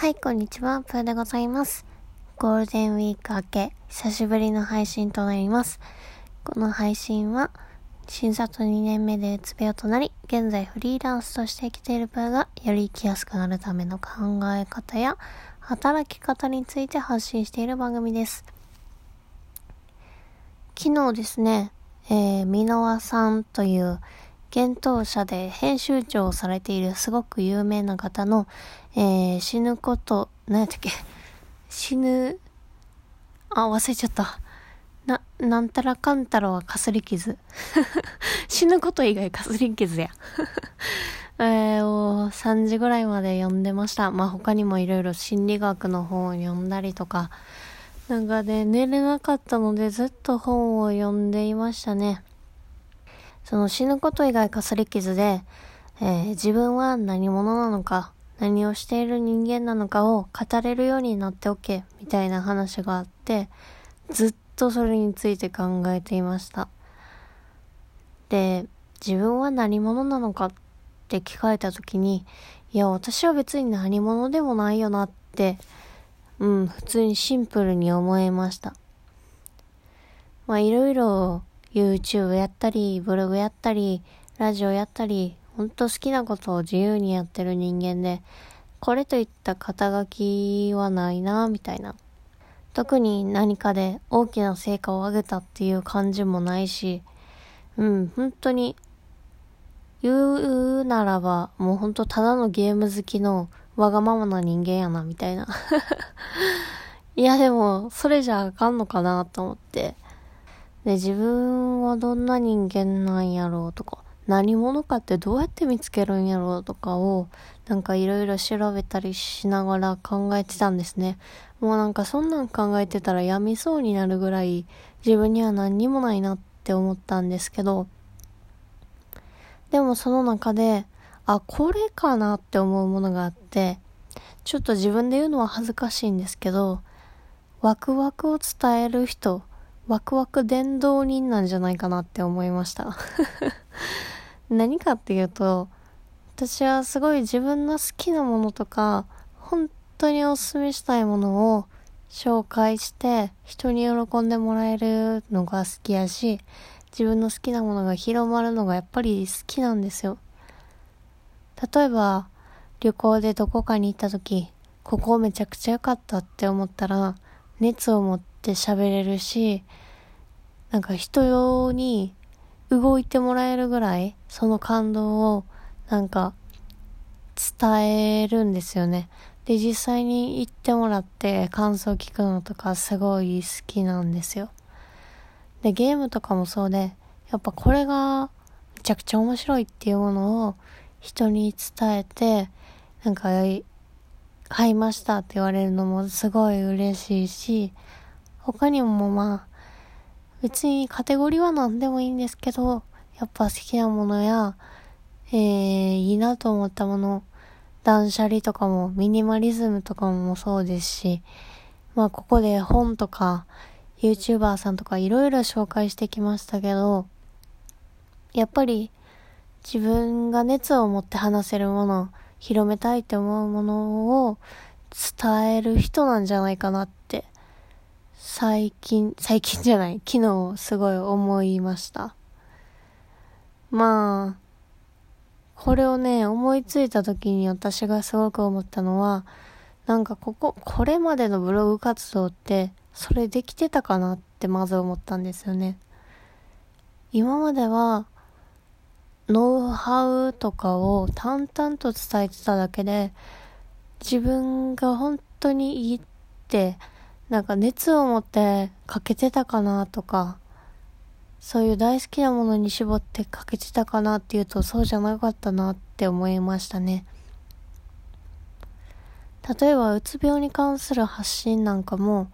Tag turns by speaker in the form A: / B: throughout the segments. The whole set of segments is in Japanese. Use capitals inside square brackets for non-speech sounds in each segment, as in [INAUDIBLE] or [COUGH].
A: はい、こんにちは。プーでございます。ゴールデンウィーク明け、久しぶりの配信となります。この配信は、診察2年目でうつ病となり、現在フリーランスとして生きているプーが、より生きやすくなるための考え方や、働き方について発信している番組です。昨日ですね、えー、箕輪さんという、幻冬舎で編集長をされているすごく有名な方の、えー、死ぬこと、何やったっけ死ぬ、あ、忘れちゃった。な、なんたらかんたらはかすり傷。[LAUGHS] 死ぬこと以外かすり傷や。[LAUGHS] えー、3時ぐらいまで読んでました。まあ他にもいろいろ心理学の本を読んだりとか、なんかね、寝れなかったのでずっと本を読んでいましたね。その死ぬこと以外かすり傷で、えー、自分は何者なのか、何をしている人間なのかを語れるようになっておけ、みたいな話があって、ずっとそれについて考えていました。で、自分は何者なのかって聞かれた時に、いや、私は別に何者でもないよなって、うん、普通にシンプルに思えました。まあ、いろいろ YouTube やったり、ブログやったり、ラジオやったり、ほんと好きなことを自由にやってる人間で、これといった肩書きはないな、みたいな。特に何かで大きな成果を上げたっていう感じもないし、うん、本当に、言うならば、もうほんとただのゲーム好きのわがままな人間やな、みたいな。[LAUGHS] いやでも、それじゃあかんのかなと思って。で、自分はどんな人間なんやろうとか、何者かってどうやって見つけるんやろうとかを、なんかいろいろ調べたりしながら考えてたんですね。もうなんかそんなん考えてたら病みそうになるぐらい自分には何にもないなって思ったんですけど、でもその中で、あ、これかなって思うものがあって、ちょっと自分で言うのは恥ずかしいんですけど、ワクワクを伝える人ワクワク伝道人なんじゃないかなって思いました [LAUGHS] 何かっていうと、私はすごい自分の好きなものとか、本当におすすめしたいものを紹介して人に喜んでもらえるのが好きやし、自分の好きなものが広まるのがやっぱり好きなんですよ。例えば、旅行でどこかに行った時、ここめちゃくちゃ良かったって思ったら、熱を持ってって喋れるし、なんか人用に動いてもらえるぐらい、その感動をなんか伝えるんですよね。で、実際に行ってもらって感想聞くのとかすごい好きなんですよ。で、ゲームとかもそうで、やっぱこれがめちゃくちゃ面白いっていうものを人に伝えて、なんか買いましたって言われるのもすごい嬉しいし、他にもまあ、別にカテゴリーは何でもいいんですけど、やっぱ好きなものや、えー、いいなと思ったもの、断捨離とかも、ミニマリズムとかもそうですし、まあここで本とか、YouTuber さんとかいろいろ紹介してきましたけど、やっぱり自分が熱を持って話せるもの、広めたいって思うものを伝える人なんじゃないかなって最近、最近じゃない、昨日すごい思いました。まあ、これをね、思いついた時に私がすごく思ったのは、なんかここ、これまでのブログ活動って、それできてたかなってまず思ったんですよね。今までは、ノウハウとかを淡々と伝えてただけで、自分が本当にいいって、なんか熱を持ってかけてたかなとか、そういう大好きなものに絞ってかけてたかなっていうとそうじゃなかったなって思いましたね。例えばうつ病に関する発信なんかも、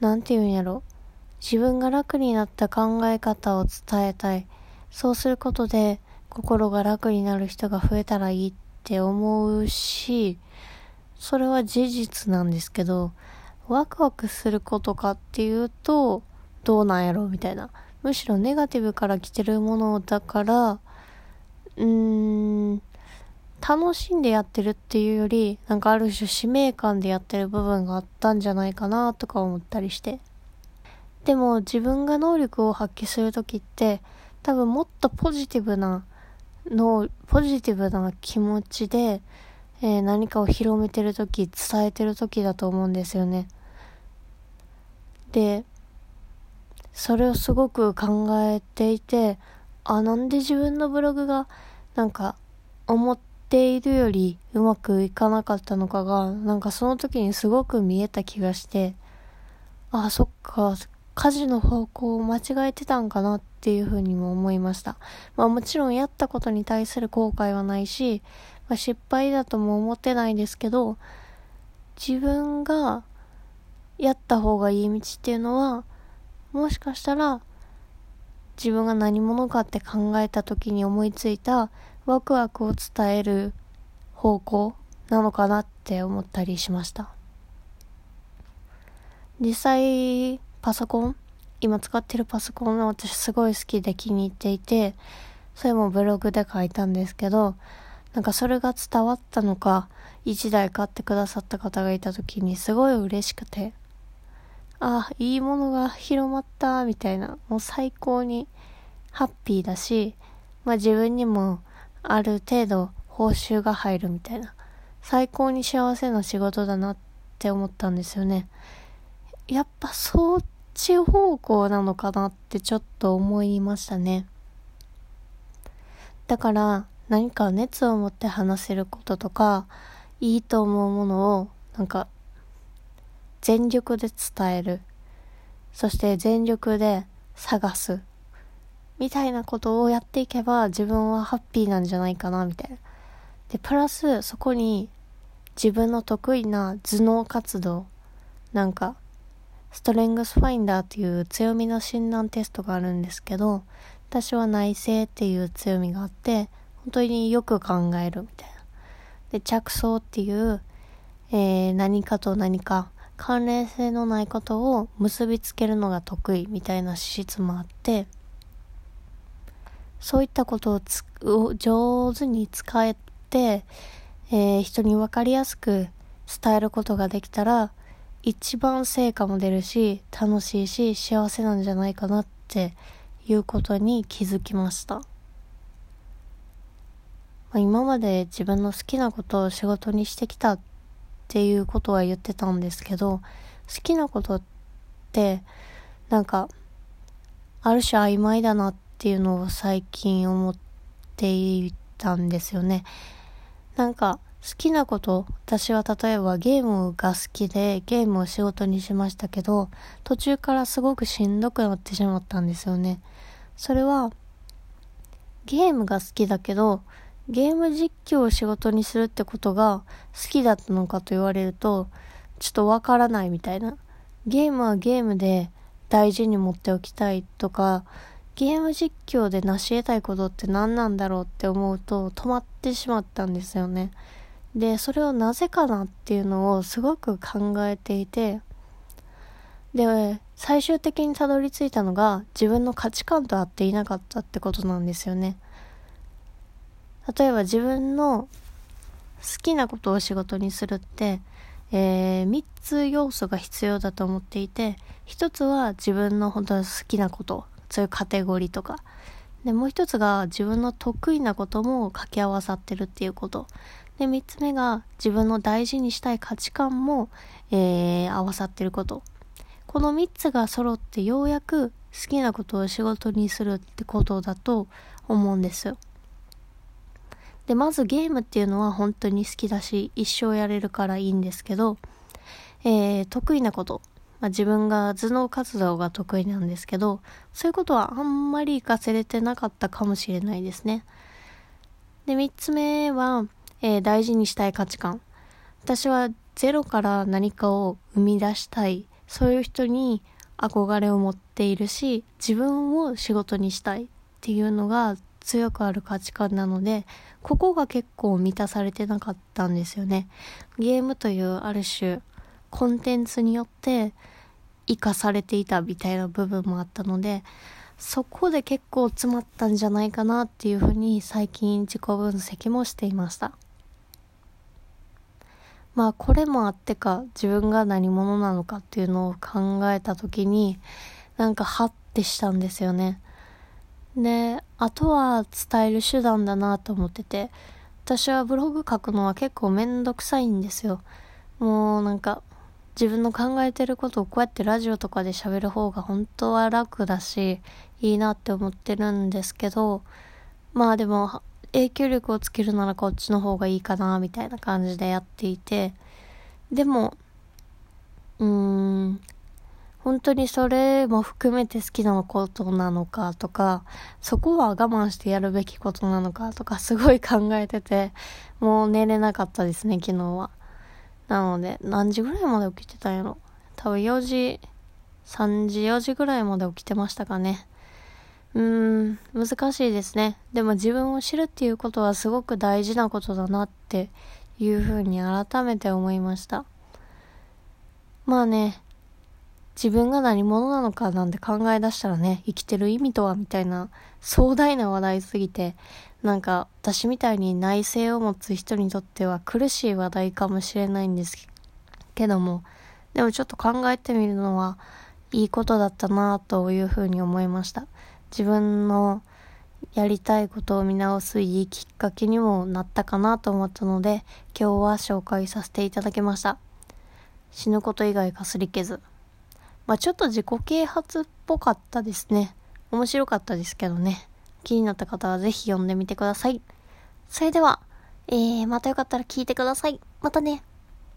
A: なんて言うんやろ。自分が楽になった考え方を伝えたい。そうすることで心が楽になる人が増えたらいいって思うし、それは事実なんですけど、ワクワクすることかっていうと、どうなんやろみたいな。むしろネガティブから来てるものだから、うん、楽しんでやってるっていうより、なんかある種使命感でやってる部分があったんじゃないかなとか思ったりして。でも自分が能力を発揮するときって、多分もっとポジティブなの、ポジティブな気持ちで、えー、何かを広めてるとき、伝えてるときだと思うんですよね。で、それをすごく考えていて、あ、なんで自分のブログが、なんか、思っているよりうまくいかなかったのかが、なんかその時にすごく見えた気がして、あ、そっか、家事の方向を間違えてたんかなっていうふうにも思いました。まあもちろんやったことに対する後悔はないし、まあ、失敗だとも思ってないですけど、自分がやった方がいい道っていうのは、もしかしたら自分が何者かって考えた時に思いついたワクワクを伝える方向なのかなって思ったりしました。実際パソコン今使ってるパソコンが私すごい好きで気に入っていてそれもブログで書いたんですけどなんかそれが伝わったのか1台買ってくださった方がいた時にすごい嬉しくてあ、いいものが広まった、みたいな、もう最高にハッピーだし、まあ自分にもある程度報酬が入るみたいな、最高に幸せな仕事だなって思ったんですよね。やっぱそっち方向なのかなってちょっと思いましたね。だから何か熱を持って話せることとか、いいと思うものをなんか全力で伝える。そして全力で探す。みたいなことをやっていけば自分はハッピーなんじゃないかな、みたいな。で、プラスそこに自分の得意な頭脳活動、なんか、ストレングスファインダーっていう強みの診断テストがあるんですけど、私は内政っていう強みがあって、本当によく考えるみたいな。で、着想っていう、えー、何かと何か関連性のないことを結びつけるのが得意みたいな資質もあって、そういったことを上手に使えて、えー、人に分かりやすく伝えることができたら、一番成果も出るし、楽しいし、幸せなんじゃないかなっていうことに気づきました。今まで自分の好きなことを仕事にしてきたっっていうことは言ってたんですけど、好きなことって、なんか、ある種曖昧だなっていうのを最近思っていたんですよね。なんか、好きなこと、私は例えばゲームが好きでゲームを仕事にしましたけど、途中からすごくしんどくなってしまったんですよね。それは、ゲームが好きだけど、ゲーム実況を仕事にするってことが好きだったのかと言われると、ちょっとわからないみたいな。ゲームはゲームで大事に持っておきたいとか、ゲーム実況で成し得たいことって何なんだろうって思うと止まってしまったんですよね。で、それをなぜかなっていうのをすごく考えていて、で、最終的にたどり着いたのが自分の価値観と合っていなかったってことなんですよね。例えば自分の好きなことを仕事にするって、えー、3つ要素が必要だと思っていて、1つは自分の本当に好きなこと、そういうカテゴリーとか。で、もう1つが自分の得意なことも掛け合わさってるっていうこと。で、3つ目が自分の大事にしたい価値観も、えー、合わさってること。この3つが揃ってようやく好きなことを仕事にするってことだと思うんですよ。で、まずゲームっていうのは本当に好きだし、一生やれるからいいんですけど、えー、得意なこと。まあ、自分が頭脳活動が得意なんですけど、そういうことはあんまり活かせれてなかったかもしれないですね。で、三つ目は、えー、大事にしたい価値観。私はゼロから何かを生み出したい。そういう人に憧れを持っているし、自分を仕事にしたいっていうのが強くある価値観なので、ここが結構満たされてなかったんですよね。ゲームというある種、コンテンツによって生かされていたみたいな部分もあったので、そこで結構詰まったんじゃないかなっていうふうに最近自己分析もしていました。まあこれもあってか自分が何者なのかっていうのを考えた時になんかハッてしたんですよね。で、あとは伝える手段だなと思ってて、私はブログ書くのは結構めんどくさいんですよ。もうなんか自分の考えてることをこうやってラジオとかで喋る方が本当は楽だし、いいなって思ってるんですけど、まあでも影響力をつけるならこっちの方がいいかな、みたいな感じでやっていて、でも、うーん、本当にそれも含めて好きなことなのかとか、そこは我慢してやるべきことなのかとかすごい考えてて、もう寝れなかったですね、昨日は。なので、何時ぐらいまで起きてたんやろ多分4時、3時、4時ぐらいまで起きてましたかね。うーん、難しいですね。でも自分を知るっていうことはすごく大事なことだなっていうふうに改めて思いました。まあね、自分が何者なのかなんて考え出したらね、生きてる意味とはみたいな壮大な話題すぎて、なんか私みたいに内省を持つ人にとっては苦しい話題かもしれないんですけども、でもちょっと考えてみるのはいいことだったなというふうに思いました。自分のやりたいことを見直すいいきっかけにもなったかなと思ったので、今日は紹介させていただきました。死ぬこと以外かすり傷。まあちょっと自己啓発っぽかったですね。面白かったですけどね。気になった方はぜひ読んでみてください。それでは、えー、またよかったら聞いてください。またね。